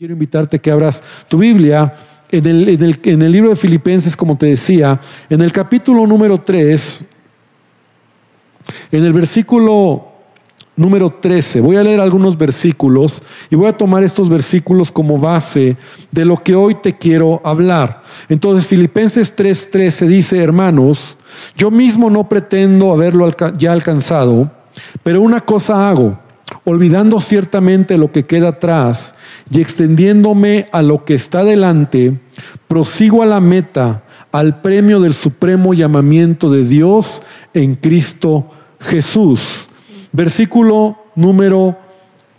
Quiero invitarte que abras tu Biblia en el, libro de Filipenses, como te decía, en el capítulo número 3, en el versículo número 13. Voy a leer algunos versículos y voy a tomar estos versículos como base de lo que hoy te quiero hablar. Entonces, Filipenses 3:13 dice, hermanos, yo mismo no pretendo haberlo ya alcanzado, pero una cosa hago, olvidando ciertamente lo que queda atrás y extendiéndome a lo que está delante, prosigo a la meta, al premio del supremo llamamiento de Dios en Cristo Jesús. Versículo número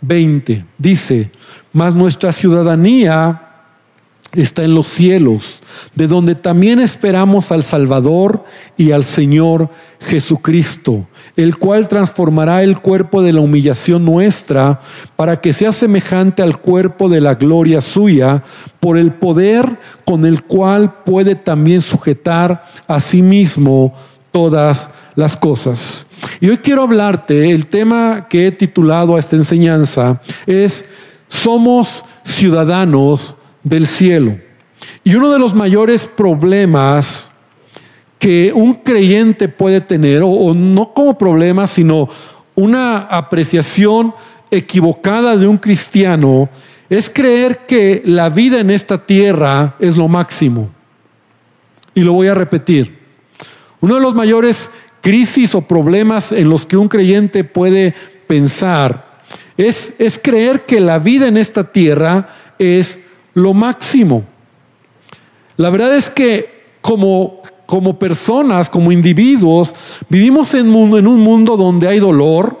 20 dice, mas nuestra ciudadanía está en los cielos, de donde también esperamos al Salvador y al Señor Jesucristo, el cual transformará el cuerpo de la humillación nuestra para que sea semejante al cuerpo de la gloria suya, por el poder con el cual puede también sujetar a sí mismo todas las cosas. Y hoy quiero hablarte, el tema que he titulado a esta enseñanza es, somos ciudadanos del cielo. Y uno de los mayores problemas que un creyente puede tener, o, no como problema, sino una apreciación equivocada de un cristiano, es creer que la vida en esta tierra es lo máximo. Y lo voy a repetir. Uno de los mayores crisis o problemas en los que un creyente puede pensar es, es creer que la vida en esta tierra es lo máximo. La verdad es que como, como personas, como individuos, vivimos en, un mundo donde hay dolor,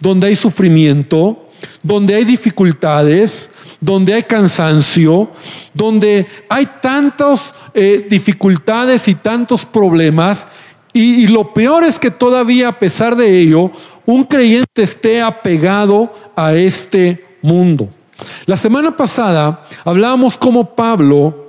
donde hay sufrimiento, donde hay dificultades, donde hay cansancio, donde hay tantas eh, dificultades y tantos problemas. Y, lo peor es que todavía a pesar de ello, un creyente esté apegado a este mundo. La semana pasada hablábamos cómo Pablo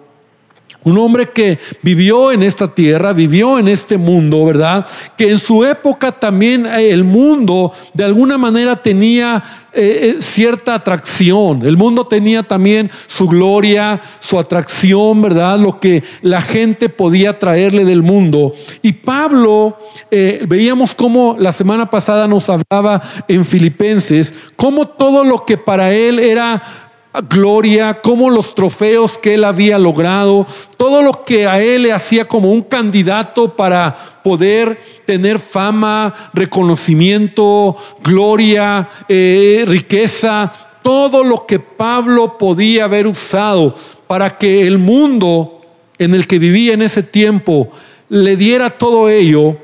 un hombre que vivió en esta tierra, vivió en este mundo, ¿verdad? Que en su época también eh, el mundo de alguna manera tenía eh, eh, cierta atracción. El mundo tenía también su gloria, su atracción, ¿verdad? Lo que la gente podía traerle del mundo. Y Pablo, veíamos cómo la semana pasada nos hablaba en Filipenses, cómo todo lo que para él era gloria, como los trofeos que él había logrado, todo lo que a él le hacía como un candidato para poder tener fama, reconocimiento, gloria, eh, riqueza, todo lo que Pablo podía haber usado para que el mundo en el que vivía en ese tiempo le diera todo ello,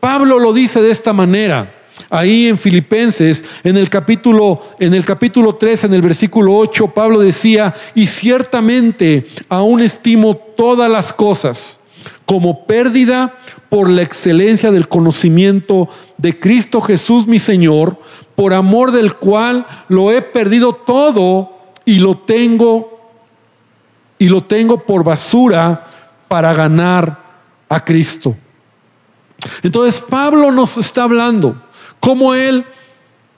Pablo lo dice de esta manera. Ahí en Filipenses, en el capítulo, en el capítulo 3, en el versículo 8, Pablo decía, y ciertamente aún estimo todas las cosas como pérdida por la excelencia del conocimiento de Cristo Jesús mi Señor, por amor del cual lo he perdido todo y lo tengo y lo tengo por basura para ganar a Cristo. Entonces Pablo nos está hablando cómo él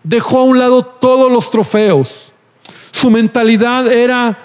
dejó a un lado todos los trofeos. Su mentalidad era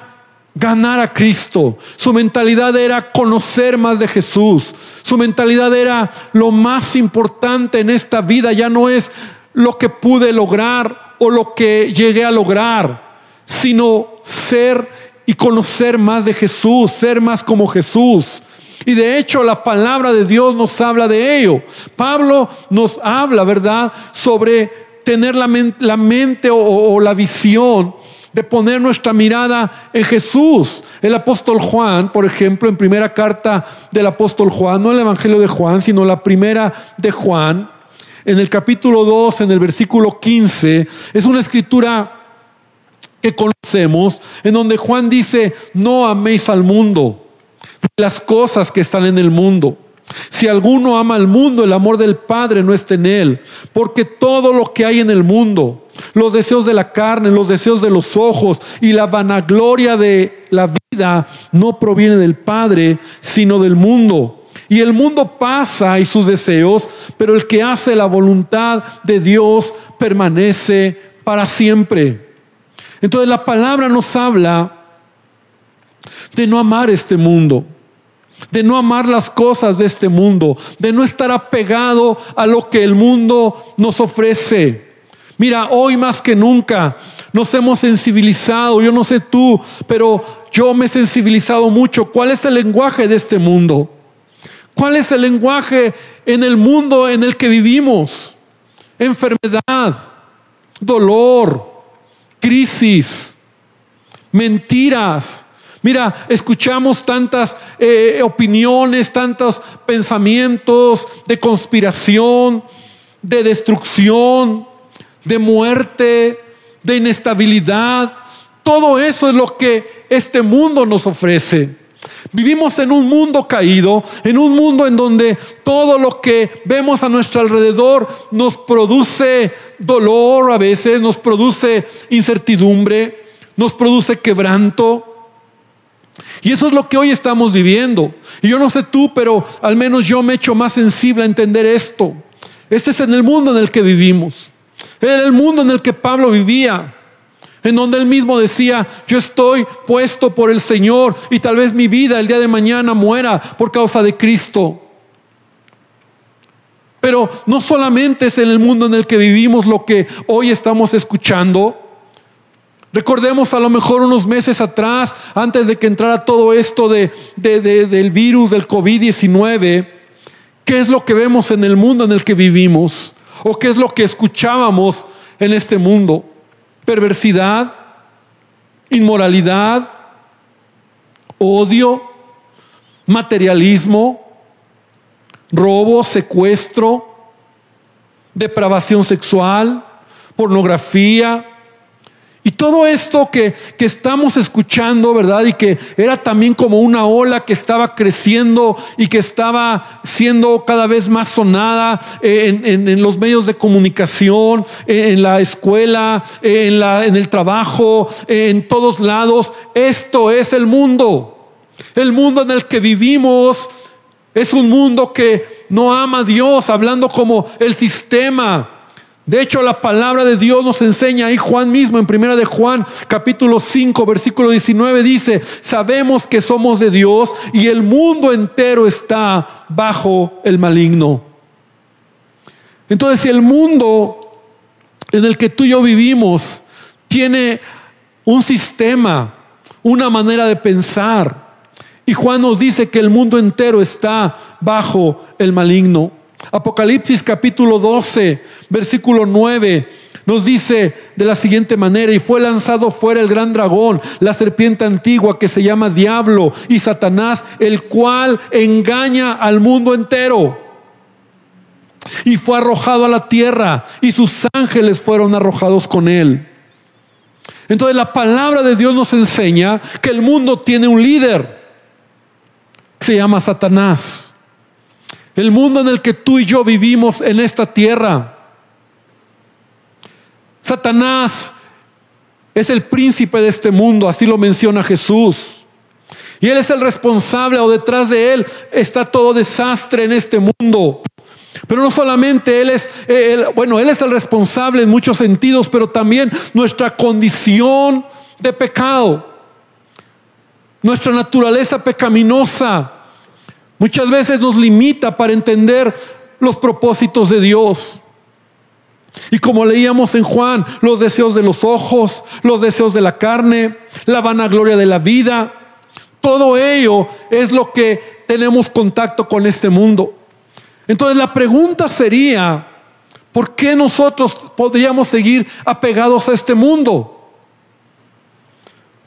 ganar a Cristo. Su mentalidad era conocer más de Jesús. Su mentalidad era lo más importante en esta vida. Ya no es lo que pude lograr o lo que llegué a lograr, sino ser y conocer más de Jesús, ser más como Jesús. Y de hecho la palabra de Dios nos habla de ello. Pablo nos habla, ¿verdad?, sobre tener la, mente o, la visión de poner nuestra mirada en Jesús. El apóstol Juan, por ejemplo, en primera carta del apóstol Juan, no el Evangelio de Juan, sino la primera de Juan, en el capítulo 2, en el versículo 15, es una escritura que conocemos, en donde Juan dice, no améis al mundo las cosas que están en el mundo. Si alguno ama al mundo, el amor del Padre no está en él, porque todo lo que hay en el mundo, los deseos de la carne, los deseos de los ojos y la vanagloria de la vida no proviene del Padre, sino del mundo. Y el mundo pasa y sus deseos, pero el que hace la voluntad de Dios permanece para siempre. Entonces la palabra nos habla de no amar este mundo, de no amar las cosas de este mundo, de no estar apegado a lo que el mundo nos ofrece. Mira, hoy más que nunca nos hemos sensibilizado, yo no sé tú, pero yo me he sensibilizado mucho. ¿Cuál es el lenguaje de este mundo? ¿Cuál es el lenguaje en el mundo en el que vivimos? Enfermedad, dolor, crisis, mentiras. Mira, escuchamos tantas eh, opiniones, tantos pensamientos de conspiración, de destrucción, de muerte, de inestabilidad. Todo eso es lo que este mundo nos ofrece. Vivimos en un mundo caído, en un mundo en donde todo lo que vemos a nuestro alrededor nos produce dolor a veces, nos produce incertidumbre, nos produce quebranto. Y eso es lo que hoy estamos viviendo. Y yo no sé tú, pero al menos yo me he hecho más sensible a entender esto. Este es en el mundo en el que vivimos. Era el mundo en el que Pablo vivía en donde él mismo decía, yo estoy puesto por el Señor y tal vez mi vida el día de mañana muera por causa de Cristo. Pero no solamente es en el mundo en el que vivimos lo que hoy estamos escuchando. Recordemos a lo mejor unos meses atrás, antes de que entrara todo esto de, del virus del COVID-19, ¿qué es lo que vemos en el mundo en el que vivimos? ¿O qué es lo que escuchábamos en este mundo? perversidad, inmoralidad, odio, materialismo, robo, secuestro, depravación sexual, pornografía, y todo esto que, estamos escuchando, ¿verdad? Y que era también como una ola que estaba creciendo y que estaba siendo cada vez más sonada en, los medios de comunicación, en la escuela, en, la, en el trabajo, en todos lados. Esto es el mundo. El mundo en el que vivimos es un mundo que no ama a Dios, hablando como el sistema de hecho, la palabra de Dios nos enseña ahí Juan mismo en primera de Juan, capítulo 5, versículo 19 dice, "Sabemos que somos de Dios y el mundo entero está bajo el maligno." Entonces, si el mundo en el que tú y yo vivimos tiene un sistema, una manera de pensar, y Juan nos dice que el mundo entero está bajo el maligno. Apocalipsis capítulo 12, versículo 9, nos dice de la siguiente manera, y fue lanzado fuera el gran dragón, la serpiente antigua que se llama diablo y Satanás, el cual engaña al mundo entero. Y fue arrojado a la tierra y sus ángeles fueron arrojados con él. Entonces la palabra de Dios nos enseña que el mundo tiene un líder, se llama Satanás. El mundo en el que tú y yo vivimos en esta tierra. Satanás es el príncipe de este mundo, así lo menciona Jesús. Y Él es el responsable o detrás de Él está todo desastre en este mundo. Pero no solamente Él es, bueno, Él es el responsable en muchos sentidos, pero también nuestra condición de pecado, nuestra naturaleza pecaminosa Muchas veces nos limita para entender los propósitos de Dios. Y como leíamos en Juan, los deseos de los ojos, los deseos de la carne, la vanagloria de la vida, todo ello es lo que tenemos contacto con este mundo. Entonces la pregunta sería, ¿por qué nosotros podríamos seguir apegados a este mundo?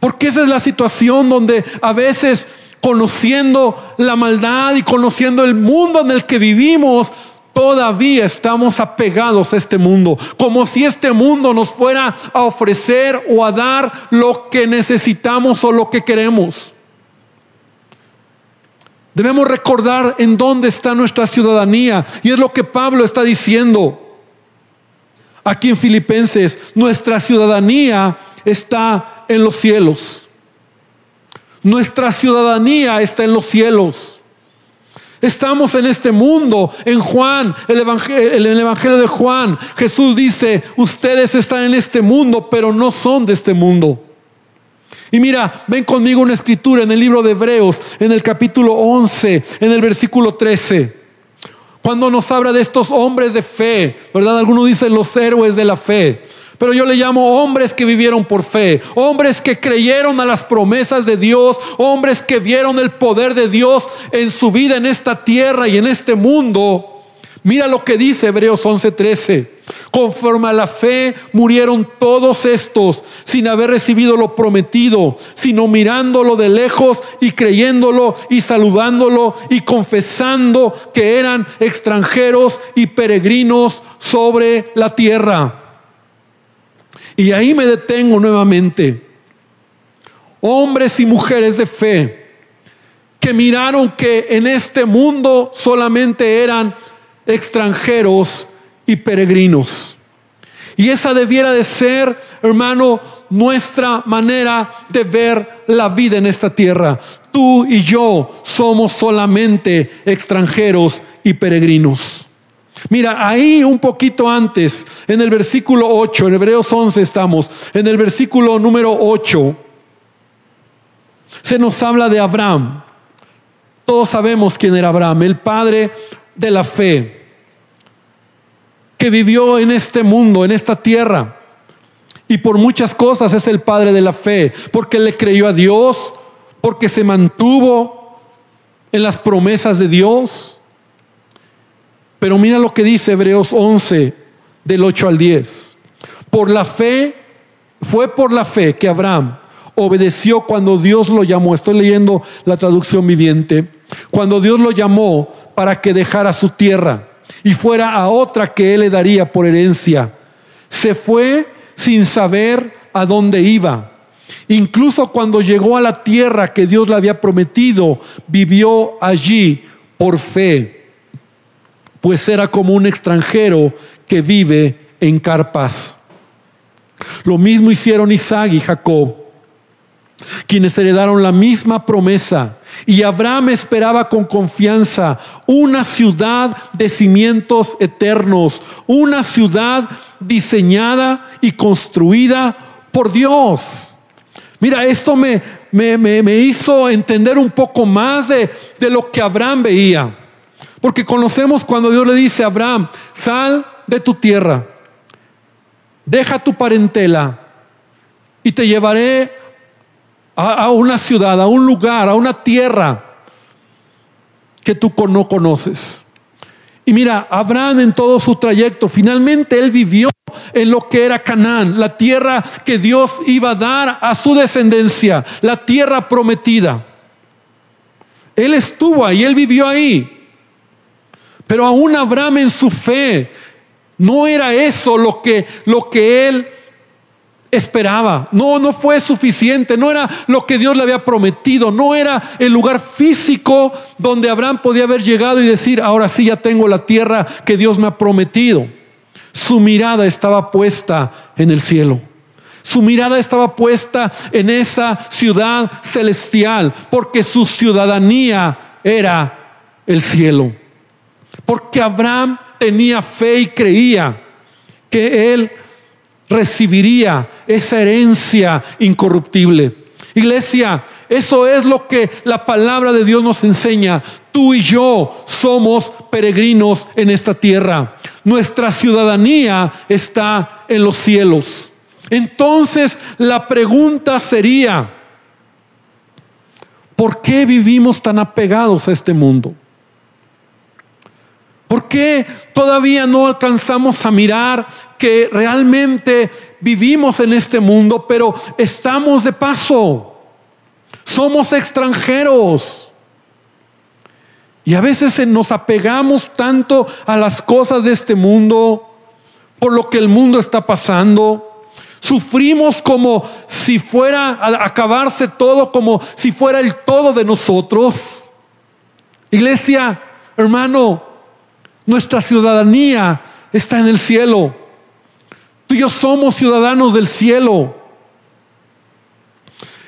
Porque esa es la situación donde a veces conociendo la maldad y conociendo el mundo en el que vivimos, todavía estamos apegados a este mundo, como si este mundo nos fuera a ofrecer o a dar lo que necesitamos o lo que queremos. Debemos recordar en dónde está nuestra ciudadanía y es lo que Pablo está diciendo aquí en Filipenses. Nuestra ciudadanía está en los cielos. Nuestra ciudadanía está en los cielos. Estamos en este mundo. En Juan, el evangelio, el evangelio de Juan, Jesús dice, ustedes están en este mundo, pero no son de este mundo. Y mira, ven conmigo una escritura en el libro de Hebreos, en el capítulo 11, en el versículo 13. Cuando nos habla de estos hombres de fe, ¿verdad? Algunos dicen los héroes de la fe. Pero yo le llamo hombres que vivieron por fe, hombres que creyeron a las promesas de Dios, hombres que vieron el poder de Dios en su vida en esta tierra y en este mundo. Mira lo que dice Hebreos 11:13. Conforme a la fe murieron todos estos sin haber recibido lo prometido, sino mirándolo de lejos y creyéndolo y saludándolo y confesando que eran extranjeros y peregrinos sobre la tierra. Y ahí me detengo nuevamente. Hombres y mujeres de fe que miraron que en este mundo solamente eran extranjeros y peregrinos. Y esa debiera de ser, hermano, nuestra manera de ver la vida en esta tierra. Tú y yo somos solamente extranjeros y peregrinos. Mira, ahí un poquito antes, en el versículo 8, en Hebreos 11 estamos, en el versículo número 8, se nos habla de Abraham. Todos sabemos quién era Abraham, el padre de la fe, que vivió en este mundo, en esta tierra. Y por muchas cosas es el padre de la fe, porque le creyó a Dios, porque se mantuvo en las promesas de Dios pero mira lo que dice Hebreos 11, del 8 al 10. Por la fe, fue por la fe que Abraham obedeció cuando Dios lo llamó. Estoy leyendo la traducción viviente. Cuando Dios lo llamó para que dejara su tierra y fuera a otra que él le daría por herencia. Se fue sin saber a dónde iba. Incluso cuando llegó a la tierra que Dios le había prometido, vivió allí por fe pues era como un extranjero que vive en carpas. Lo mismo hicieron Isaac y Jacob, quienes heredaron la misma promesa. Y Abraham esperaba con confianza una ciudad de cimientos eternos, una ciudad diseñada y construida por Dios. Mira, esto me, me, hizo entender un poco más de, de lo que Abraham veía. Porque conocemos cuando Dios le dice a Abraham, sal de tu tierra, deja tu parentela y te llevaré a, una ciudad, a un lugar, a una tierra que tú no conoces. Y mira, Abraham en todo su trayecto, finalmente él vivió en lo que era Canaán, la tierra que Dios iba a dar a su descendencia, la tierra prometida. Él estuvo ahí, él vivió ahí. Pero aún Abraham en su fe no era eso lo que, lo que él esperaba. No, no fue suficiente, no era lo que Dios le había prometido, no era el lugar físico donde Abraham podía haber llegado y decir, ahora sí ya tengo la tierra que Dios me ha prometido. Su mirada estaba puesta en el cielo. Su mirada estaba puesta en esa ciudad celestial, porque su ciudadanía era el cielo. Porque Abraham tenía fe y creía que él recibiría esa herencia incorruptible. Iglesia, eso es lo que la palabra de Dios nos enseña. Tú y yo somos peregrinos en esta tierra. Nuestra ciudadanía está en los cielos. Entonces la pregunta sería, ¿por qué vivimos tan apegados a este mundo? ¿Por qué todavía no alcanzamos a mirar que realmente vivimos en este mundo, pero estamos de paso? Somos extranjeros. Y a veces nos apegamos tanto a las cosas de este mundo, por lo que el mundo está pasando. Sufrimos como si fuera a acabarse todo, como si fuera el todo de nosotros. Iglesia, hermano, nuestra ciudadanía está en el cielo. Tú y yo somos ciudadanos del cielo.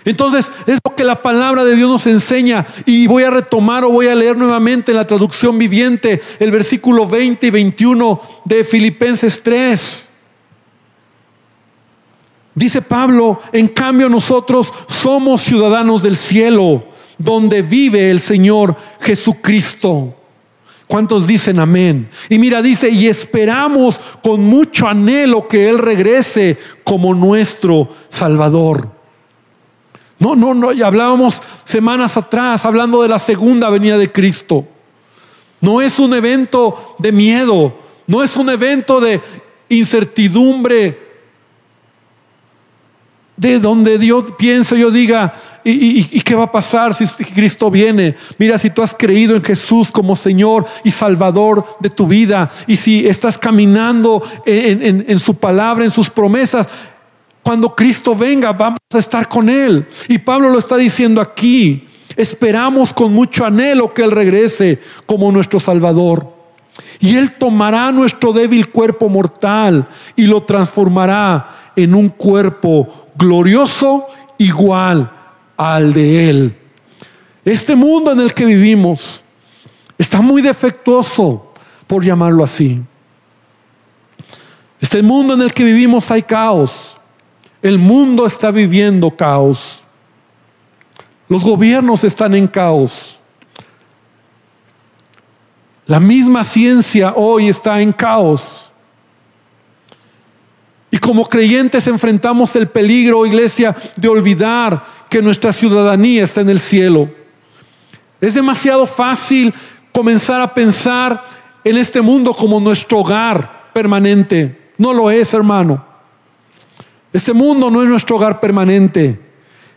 Entonces es lo que la palabra de Dios nos enseña y voy a retomar o voy a leer nuevamente en la traducción viviente el versículo 20 y 21 de Filipenses 3. Dice Pablo, en cambio nosotros somos ciudadanos del cielo, donde vive el Señor Jesucristo. ¿Cuántos dicen amén? Y mira, dice, y esperamos con mucho anhelo que Él regrese como nuestro Salvador. No, no, no, ya hablábamos semanas atrás hablando de la segunda venida de Cristo. No es un evento de miedo, no es un evento de incertidumbre, de donde Dios piensa, yo diga, ¿y, qué va a pasar si Cristo viene? Mira, si tú has creído en Jesús como Señor y Salvador de tu vida, y si estás caminando en su palabra, en sus promesas, cuando Cristo venga vamos a estar con Él. Y Pablo lo está diciendo aquí. Esperamos con mucho anhelo que Él regrese como nuestro Salvador. Y Él tomará nuestro débil cuerpo mortal y lo transformará en un cuerpo glorioso igual al de Él. Este mundo en el que vivimos está muy defectuoso, por llamarlo así. Este mundo en el que vivimos hay caos. El mundo está viviendo caos. Los gobiernos están en caos. La misma ciencia hoy está en caos. Y como creyentes enfrentamos el peligro, iglesia, de olvidar que nuestra ciudadanía está en el cielo. Es demasiado fácil comenzar a pensar en este mundo como nuestro hogar permanente. No lo es, hermano. Este mundo no es nuestro hogar permanente.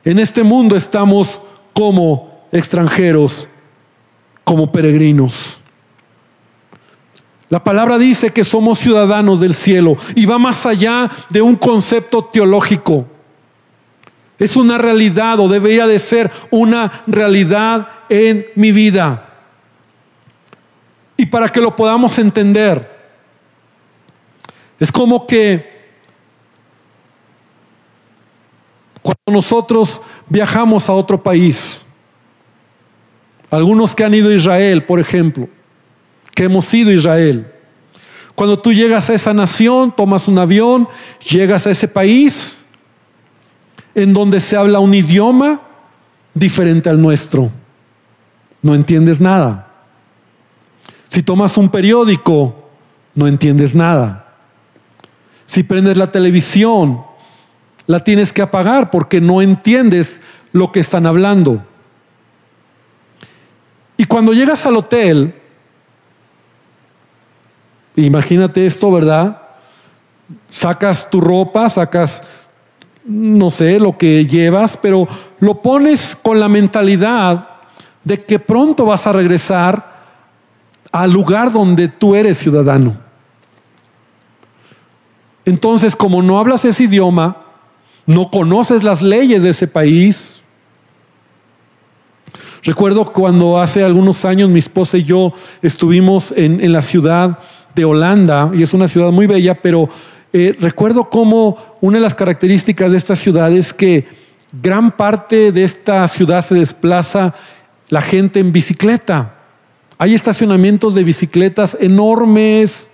En este mundo estamos como extranjeros, como peregrinos. La palabra dice que somos ciudadanos del cielo y va más allá de un concepto teológico. Es una realidad o debería de ser una realidad en mi vida. Y para que lo podamos entender, es como que cuando nosotros viajamos a otro país, algunos que han ido a Israel, por ejemplo, hemos sido Israel. Cuando tú llegas a esa nación, tomas un avión, llegas a ese país en donde se habla un idioma diferente al nuestro. No entiendes nada. Si tomas un periódico, no entiendes nada. Si prendes la televisión, la tienes que apagar porque no entiendes lo que están hablando. Y cuando llegas al hotel, Imagínate esto, ¿verdad? Sacas tu ropa, sacas, no sé, lo que llevas, pero lo pones con la mentalidad de que pronto vas a regresar al lugar donde tú eres ciudadano. Entonces, como no hablas ese idioma, no conoces las leyes de ese país. Recuerdo cuando hace algunos años mi esposa y yo estuvimos en, en la ciudad de Holanda, y es una ciudad muy bella, pero eh, recuerdo cómo una de las características de esta ciudad es que gran parte de esta ciudad se desplaza la gente en bicicleta. Hay estacionamientos de bicicletas enormes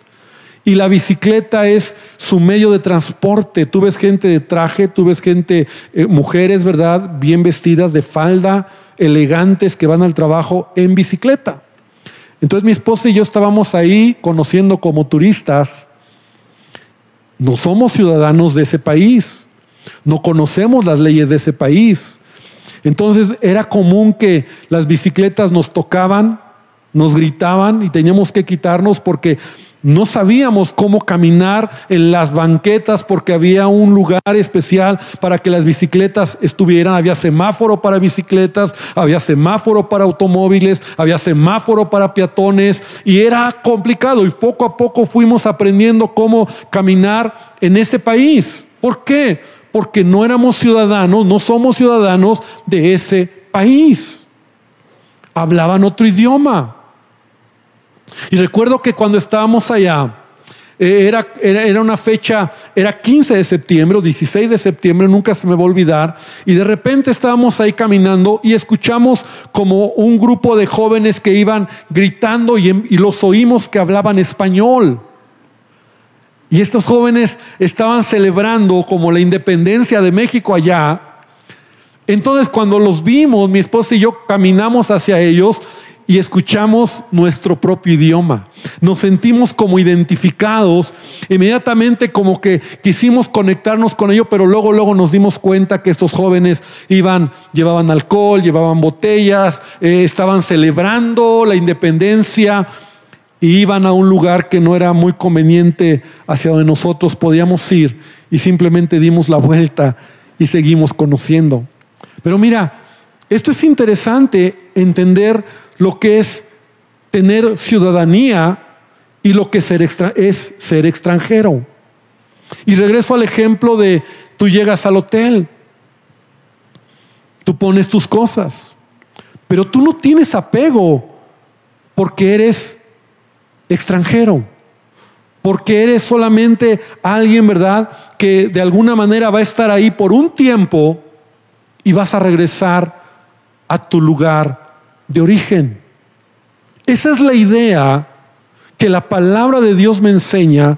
y la bicicleta es su medio de transporte. Tú ves gente de traje, tú ves gente, eh, mujeres, ¿verdad? Bien vestidas de falda, elegantes que van al trabajo en bicicleta. Entonces mi esposa y yo estábamos ahí conociendo como turistas. No somos ciudadanos de ese país. No conocemos las leyes de ese país. Entonces era común que las bicicletas nos tocaban, nos gritaban y teníamos que quitarnos porque no sabíamos cómo caminar en las banquetas porque había un lugar especial para que las bicicletas estuvieran. Había semáforo para bicicletas, había semáforo para automóviles, había semáforo para peatones y era complicado y poco a poco fuimos aprendiendo cómo caminar en ese país. ¿Por qué? Porque no éramos ciudadanos, no somos ciudadanos de ese país. Hablaban otro idioma. Y recuerdo que cuando estábamos allá, eh, era, era, una fecha, era 15 de septiembre o 16 de septiembre, nunca se me va a olvidar, y de repente estábamos ahí caminando y escuchamos como un grupo de jóvenes que iban gritando y, y los oímos que hablaban español. Y estos jóvenes estaban celebrando como la independencia de México allá. Entonces cuando los vimos, mi esposa y yo caminamos hacia ellos y escuchamos nuestro propio idioma. Nos sentimos como identificados, inmediatamente como que quisimos conectarnos con ellos, pero luego, luego nos dimos cuenta que estos jóvenes iban, llevaban alcohol, llevaban botellas, eh, estaban celebrando la independencia y iban a un lugar que no era muy conveniente hacia donde nosotros podíamos ir y simplemente dimos la vuelta y seguimos conociendo. Pero mira, esto es interesante entender lo que es tener ciudadanía y lo que ser es ser extranjero. Y regreso al ejemplo de tú llegas al hotel, tú pones tus cosas, pero tú no tienes apego porque eres extranjero, porque eres solamente alguien, ¿verdad?, que de alguna manera va a estar ahí por un tiempo y vas a regresar a tu lugar de origen. Esa es la idea que la palabra de Dios me enseña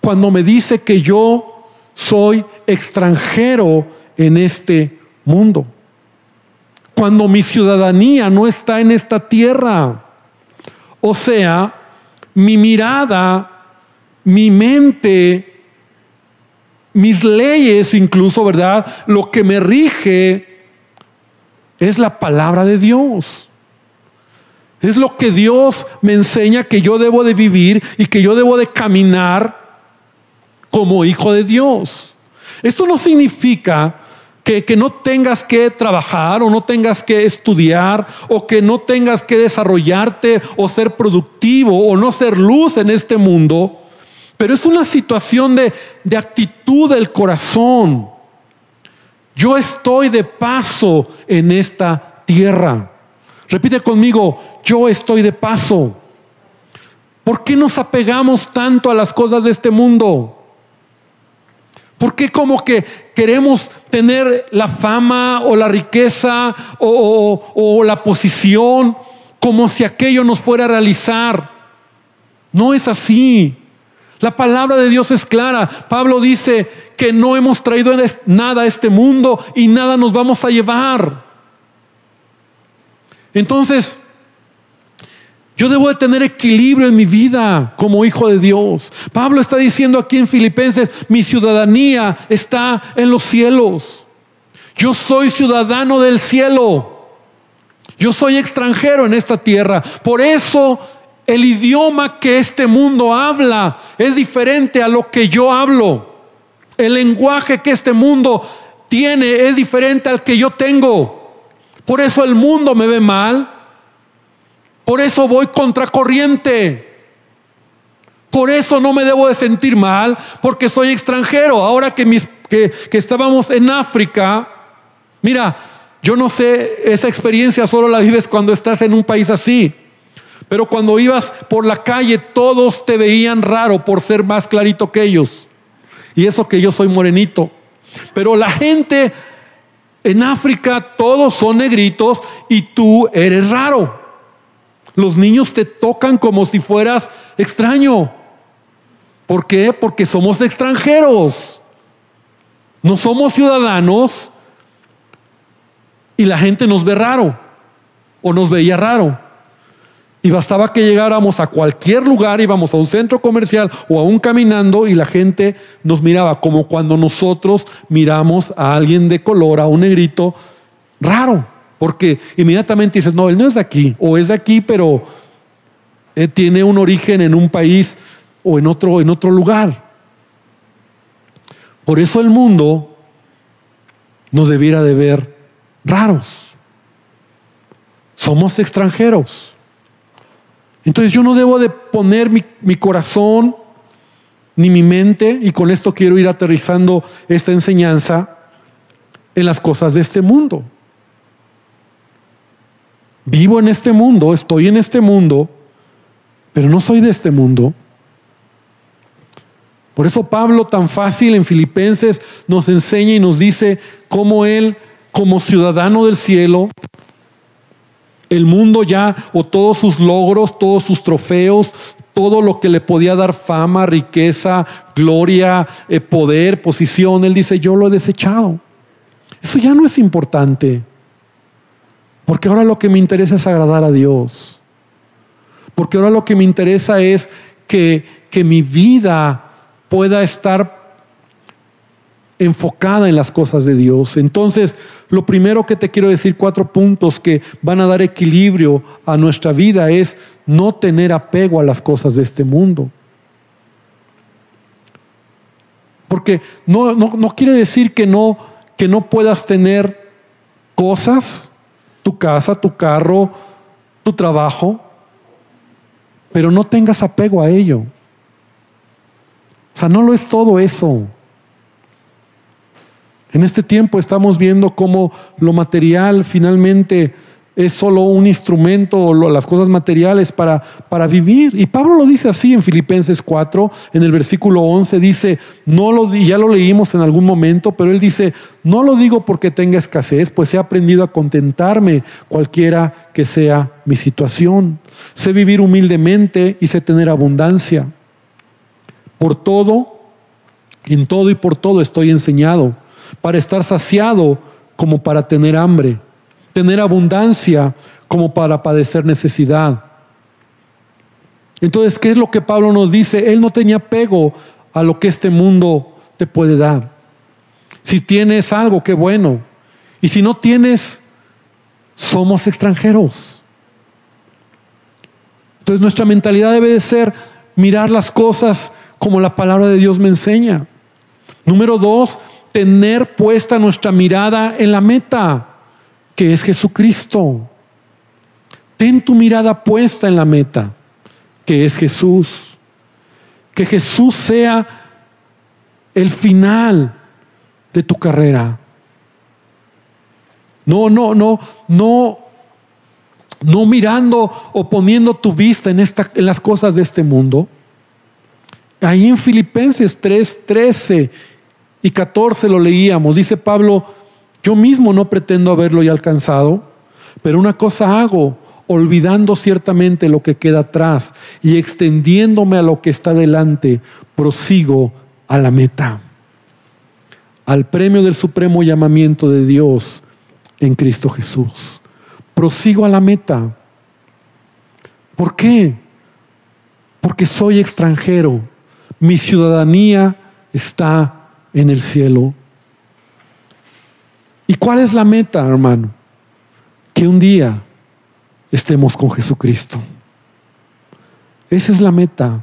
cuando me dice que yo soy extranjero en este mundo. Cuando mi ciudadanía no está en esta tierra. O sea, mi mirada, mi mente, mis leyes incluso, ¿verdad? Lo que me rige es la palabra de Dios. Es lo que Dios me enseña que yo debo de vivir y que yo debo de caminar como hijo de Dios. Esto no significa que, no tengas que trabajar o no tengas que estudiar o que no tengas que desarrollarte o ser productivo o no ser luz en este mundo, pero es una situación de actitud del corazón. Yo estoy de paso en esta tierra. Repite conmigo, yo estoy de paso. ¿Por qué nos apegamos tanto a las cosas de este mundo? ¿Por qué como que queremos tener la fama o la riqueza o, la posición como si aquello nos fuera a realizar? No es así. La palabra de Dios es clara. Pablo dice que no hemos traído nada a este mundo y nada nos vamos a llevar. Entonces, yo debo de tener equilibrio en mi vida como hijo de Dios. Pablo está diciendo aquí en Filipenses, mi ciudadanía está en los cielos. Yo soy ciudadano del cielo. Yo soy extranjero en esta tierra. Por eso el idioma que este mundo habla es diferente a lo que yo hablo. El lenguaje que este mundo tiene es diferente al que yo tengo. Por eso el mundo me ve mal. Por eso voy contracorriente. Por eso no me debo de sentir mal, porque soy extranjero. Ahora que, mis, que, que estábamos en África, mira, yo no sé, esa experiencia solo la vives cuando estás en un país así. Pero cuando ibas por la calle, todos te veían raro por ser más clarito que ellos. Y eso que yo soy morenito. Pero la gente en África todos son negritos y tú eres raro. Los niños te tocan como si fueras extraño. ¿Por qué? Porque somos extranjeros. No somos ciudadanos y la gente nos ve raro o nos veía raro. Y bastaba que llegáramos a cualquier lugar, íbamos a un centro comercial o aún caminando y la gente nos miraba como cuando nosotros miramos a alguien de color, a un negrito raro, porque inmediatamente dices, no, él no es de aquí, o es de aquí, pero eh, tiene un origen en un país o en otro, en otro lugar. Por eso el mundo nos debiera de ver raros. Somos extranjeros. Entonces yo no debo de poner mi, corazón ni mi mente, y con esto quiero ir aterrizando esta enseñanza, en las cosas de este mundo. Vivo en este mundo, estoy en este mundo, pero no soy de este mundo. Por eso Pablo tan fácil en Filipenses nos enseña y nos dice cómo él, como ciudadano del cielo, el mundo ya, o todos sus logros, todos sus trofeos, todo lo que le podía dar fama, riqueza, gloria, eh, poder, posición. Él dice, yo lo he desechado. Eso ya no es importante. Porque ahora lo que me interesa es agradar a Dios. Porque ahora lo que me interesa es que, que mi vida pueda estar enfocada en las cosas de Dios. Entonces, lo primero que te quiero decir, cuatro puntos que van a dar equilibrio a nuestra vida es no tener apego a las cosas de este mundo. Porque no, no, quiere decir que no, que no puedas tener cosas, tu casa, tu carro, tu trabajo, pero no tengas apego a ello. O sea, no lo es todo eso. En este tiempo estamos viendo cómo lo material finalmente es solo un instrumento o las cosas materiales para, para vivir. Y Pablo lo dice así en Filipenses 4, en el versículo 11, dice, no lo, ya lo leímos en algún momento, pero él dice, no lo digo porque tenga escasez, pues he aprendido a contentarme cualquiera que sea mi situación. Sé vivir humildemente y sé tener abundancia. Por todo, en todo y por todo estoy enseñado para estar saciado como para tener hambre, tener abundancia como para padecer necesidad. Entonces, ¿qué es lo que Pablo nos dice? Él no tenía apego a lo que este mundo te puede dar. Si tienes algo, qué bueno. Y si no tienes, somos extranjeros. Entonces nuestra mentalidad debe de ser mirar las cosas como la palabra de Dios me enseña. Número dos, tener puesta nuestra mirada en la meta, que es Jesucristo. Ten tu mirada puesta en la meta, que es Jesús. Que Jesús sea el final de tu carrera. No, no, no, no, no mirando o poniendo tu vista en, esta, en las cosas de este mundo. Ahí en Filipenses 3, 13 y 14 lo leíamos. Dice Pablo, yo mismo no pretendo haberlo ya alcanzado, pero una cosa hago, olvidando ciertamente lo que queda atrás y extendiéndome a lo que está delante, prosigo a la meta, al premio del supremo llamamiento de Dios en Cristo Jesús. Prosigo a la meta. ¿Por qué? Porque soy extranjero. Mi ciudadanía está en el cielo. ¿Y cuál es la meta, hermano? Que un día estemos con Jesucristo. Esa es la meta.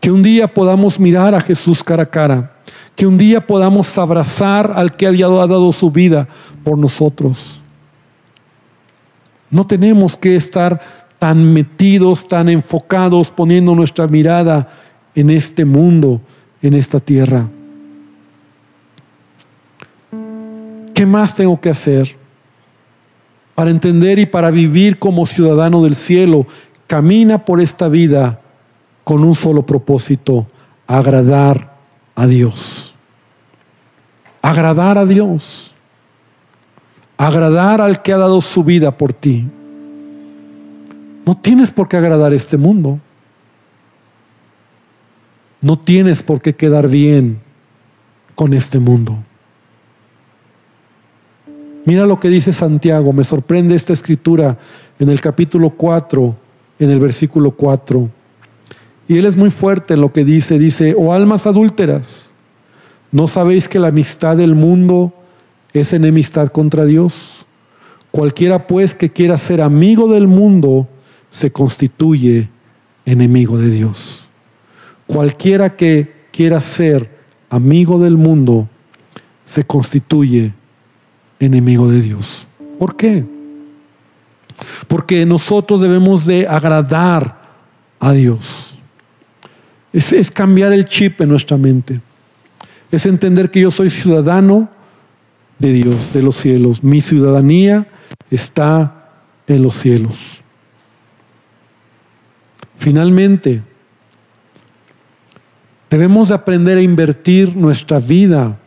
Que un día podamos mirar a Jesús cara a cara. Que un día podamos abrazar al que ha dado su vida por nosotros. No tenemos que estar tan metidos, tan enfocados, poniendo nuestra mirada en este mundo, en esta tierra. ¿Qué más tengo que hacer para entender y para vivir como ciudadano del cielo? Camina por esta vida con un solo propósito, agradar a Dios. Agradar a Dios. Agradar al que ha dado su vida por ti. No tienes por qué agradar este mundo. No tienes por qué quedar bien con este mundo. Mira lo que dice Santiago, me sorprende esta escritura en el capítulo 4, en el versículo 4. Y él es muy fuerte en lo que dice, dice, oh almas adúlteras, ¿no sabéis que la amistad del mundo es enemistad contra Dios? Cualquiera pues que quiera ser amigo del mundo se constituye enemigo de Dios. Cualquiera que quiera ser amigo del mundo se constituye enemigo de Dios. ¿Por qué? Porque nosotros debemos de agradar a Dios. Es, cambiar el chip en nuestra mente. Es entender que yo soy ciudadano de Dios, de los cielos. Mi ciudadanía está en los cielos. Finalmente, debemos de aprender a invertir nuestra vida.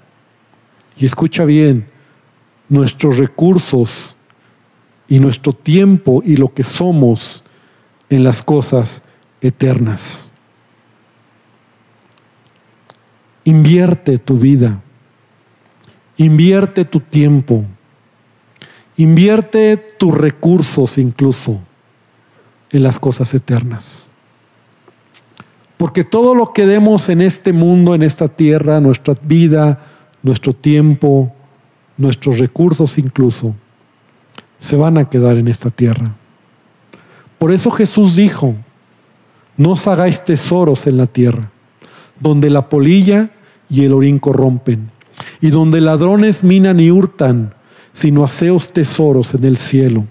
Y escucha bien, nuestros recursos y nuestro tiempo y lo que somos en las cosas eternas. Invierte tu vida, invierte tu tiempo, invierte tus recursos incluso en las cosas eternas. Porque todo lo que demos en este mundo, en esta tierra, nuestra vida, nuestro tiempo, nuestros recursos incluso, se van a quedar en esta tierra. Por eso Jesús dijo, no os hagáis tesoros en la tierra, donde la polilla y el orín corrompen, y donde ladrones minan y hurtan, sino haceos tesoros en el cielo,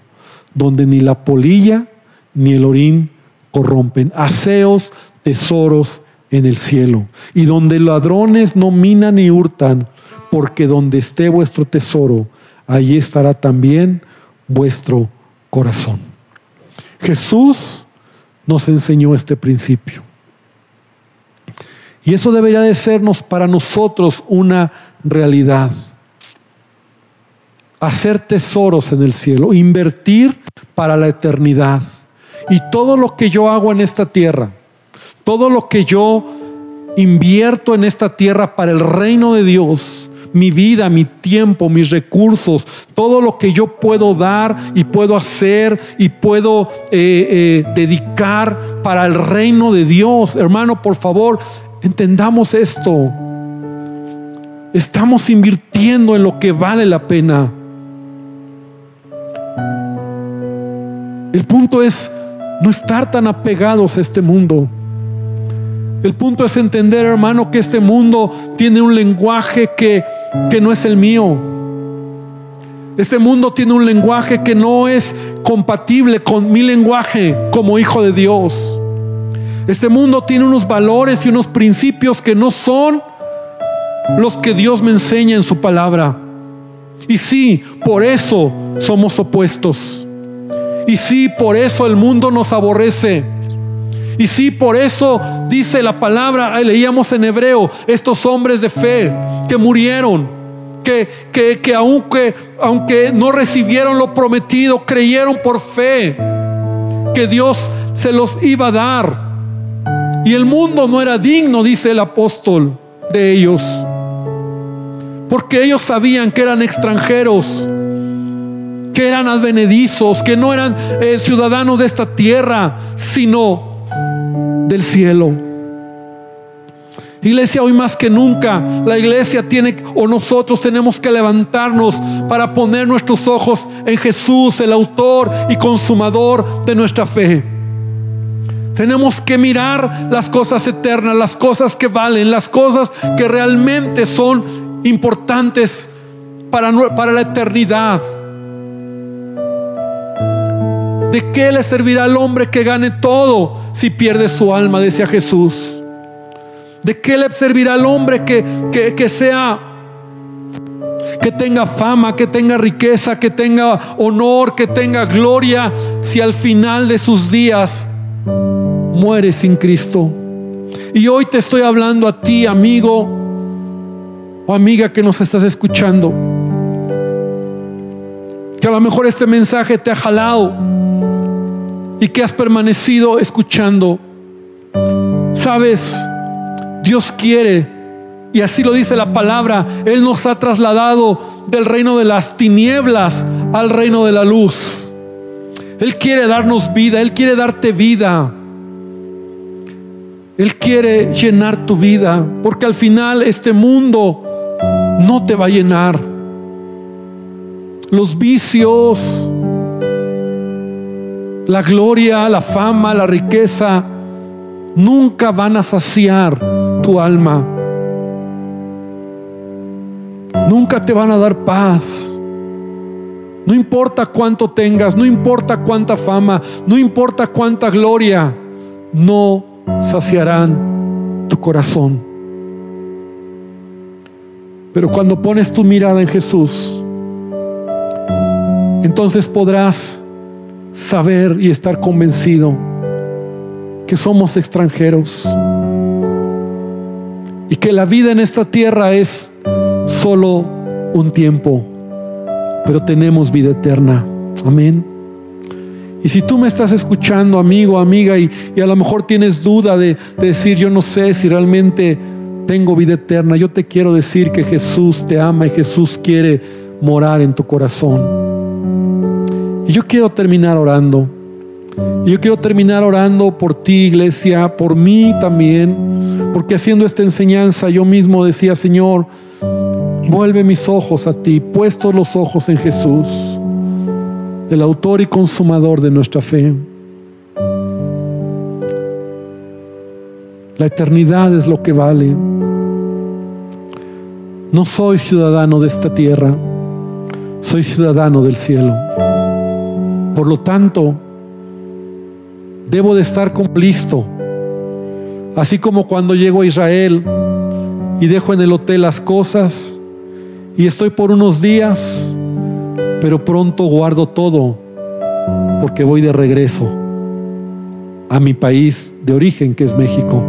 donde ni la polilla ni el orín corrompen. Haceos tesoros en el cielo, y donde ladrones no minan ni hurtan, porque donde esté vuestro tesoro, allí estará también vuestro corazón. Jesús nos enseñó este principio. Y eso debería de sernos para nosotros una realidad. Hacer tesoros en el cielo, invertir para la eternidad. Y todo lo que yo hago en esta tierra, todo lo que yo invierto en esta tierra para el reino de Dios, mi vida, mi tiempo, mis recursos, todo lo que yo puedo dar y puedo hacer y puedo eh, eh, dedicar para el reino de Dios. Hermano, por favor, entendamos esto. Estamos invirtiendo en lo que vale la pena. El punto es no estar tan apegados a este mundo. El punto es entender, hermano, que este mundo tiene un lenguaje que, que no es el mío. Este mundo tiene un lenguaje que no es compatible con mi lenguaje como hijo de Dios. Este mundo tiene unos valores y unos principios que no son los que Dios me enseña en su palabra. Y sí, por eso somos opuestos. Y sí, por eso el mundo nos aborrece. Y sí, por eso dice la palabra, leíamos en hebreo, estos hombres de fe que murieron, que, que, que aunque, aunque no recibieron lo prometido, creyeron por fe que Dios se los iba a dar. Y el mundo no era digno, dice el apóstol, de ellos. Porque ellos sabían que eran extranjeros, que eran advenedizos, que no eran eh, ciudadanos de esta tierra, sino del cielo. Iglesia, hoy más que nunca, la iglesia tiene o nosotros tenemos que levantarnos para poner nuestros ojos en Jesús, el autor y consumador de nuestra fe. Tenemos que mirar las cosas eternas, las cosas que valen, las cosas que realmente son importantes para, para la eternidad. ¿De qué le servirá al hombre que gane todo si pierde su alma? Decía Jesús. ¿De qué le servirá al hombre que, que, sea, que tenga fama, que tenga riqueza, que tenga honor, que tenga gloria, si al final de sus días muere sin Cristo? Y hoy te estoy hablando a ti, amigo o amiga que nos estás escuchando. Que a lo mejor este mensaje te ha jalado y que has permanecido escuchando. Sabes, Dios quiere, y así lo dice la palabra, Él nos ha trasladado del reino de las tinieblas al reino de la luz. Él quiere darnos vida, Él quiere darte vida. Él quiere llenar tu vida, porque al final este mundo no te va a llenar. Los vicios, la gloria, la fama, la riqueza, nunca van a saciar tu alma. Nunca te van a dar paz. No importa cuánto tengas, no importa cuánta fama, no importa cuánta gloria, no saciarán tu corazón. Pero cuando pones tu mirada en Jesús, entonces podrás saber y estar convencido que somos extranjeros y que la vida en esta tierra es solo un tiempo, pero tenemos vida eterna. Amén. Y si tú me estás escuchando, amigo, amiga, y, a lo mejor tienes duda de, de decir, yo no sé si realmente tengo vida eterna, yo te quiero decir que Jesús te ama y Jesús quiere morar en tu corazón. Y yo quiero terminar orando. Y yo quiero terminar orando por ti, iglesia, por mí también, porque haciendo esta enseñanza yo mismo decía, Señor, vuelve mis ojos a ti, puestos los ojos en Jesús, el autor y consumador de nuestra fe. La eternidad es lo que vale. No soy ciudadano de esta tierra, soy ciudadano del cielo. Por lo tanto, debo de estar listo. Así como cuando llego a Israel y dejo en el hotel las cosas y estoy por unos días, pero pronto guardo todo porque voy de regreso a mi país de origen que es México.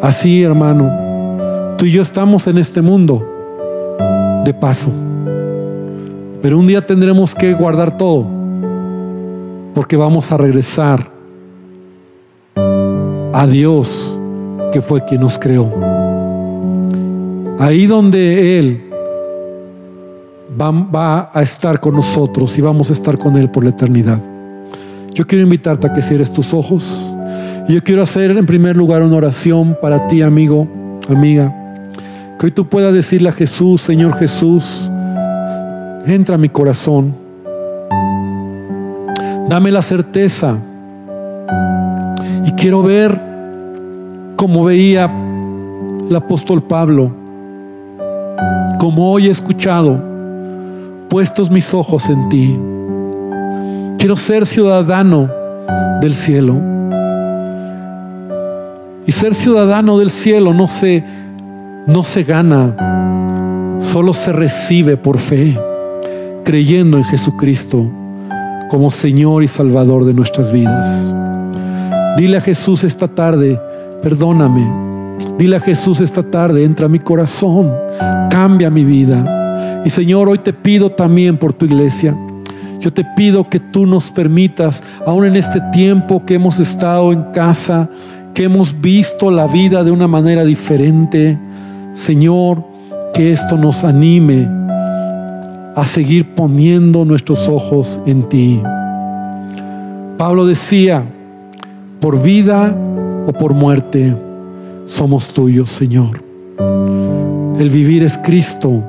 Así, hermano, tú y yo estamos en este mundo de paso, pero un día tendremos que guardar todo porque vamos a regresar a Dios que fue quien nos creó. Ahí donde Él va, a estar con nosotros y vamos a estar con Él por la eternidad. Yo quiero invitarte a que cierres tus ojos. Y yo quiero hacer en primer lugar una oración para ti, amigo, amiga. Que hoy tú puedas decirle a Jesús, Señor Jesús, entra a mi corazón. Dame la certeza. Y quiero ver como veía el apóstol Pablo, como hoy he escuchado, puestos mis ojos en ti. Quiero ser ciudadano del cielo. Y ser ciudadano del cielo no se, no se gana, solo se recibe por fe, creyendo en Jesucristo como Señor y Salvador de nuestras vidas. Dile a Jesús esta tarde, perdóname. Dile a Jesús esta tarde, entra a mi corazón, cambia mi vida. Y Señor, hoy te pido también por tu iglesia. Yo te pido que tú nos permitas, aún en este tiempo que hemos estado en casa, que hemos visto la vida de una manera diferente, Señor, que esto nos anime a seguir poniendo nuestros ojos en ti. Pablo decía, por vida o por muerte, somos tuyos, Señor. El vivir es Cristo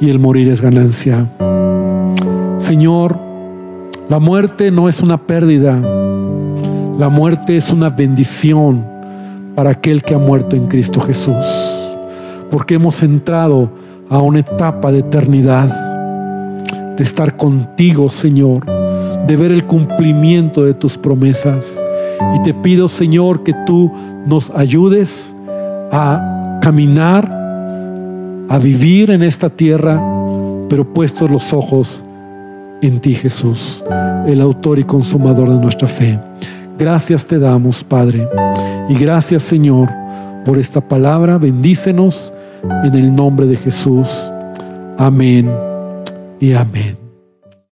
y el morir es ganancia. Señor, la muerte no es una pérdida, la muerte es una bendición para aquel que ha muerto en Cristo Jesús, porque hemos entrado a una etapa de eternidad de estar contigo, Señor, de ver el cumplimiento de tus promesas. Y te pido, Señor, que tú nos ayudes a caminar, a vivir en esta tierra, pero puestos los ojos en ti, Jesús, el autor y consumador de nuestra fe. Gracias te damos, Padre. Y gracias, Señor, por esta palabra. Bendícenos en el nombre de Jesús. Amén y amén.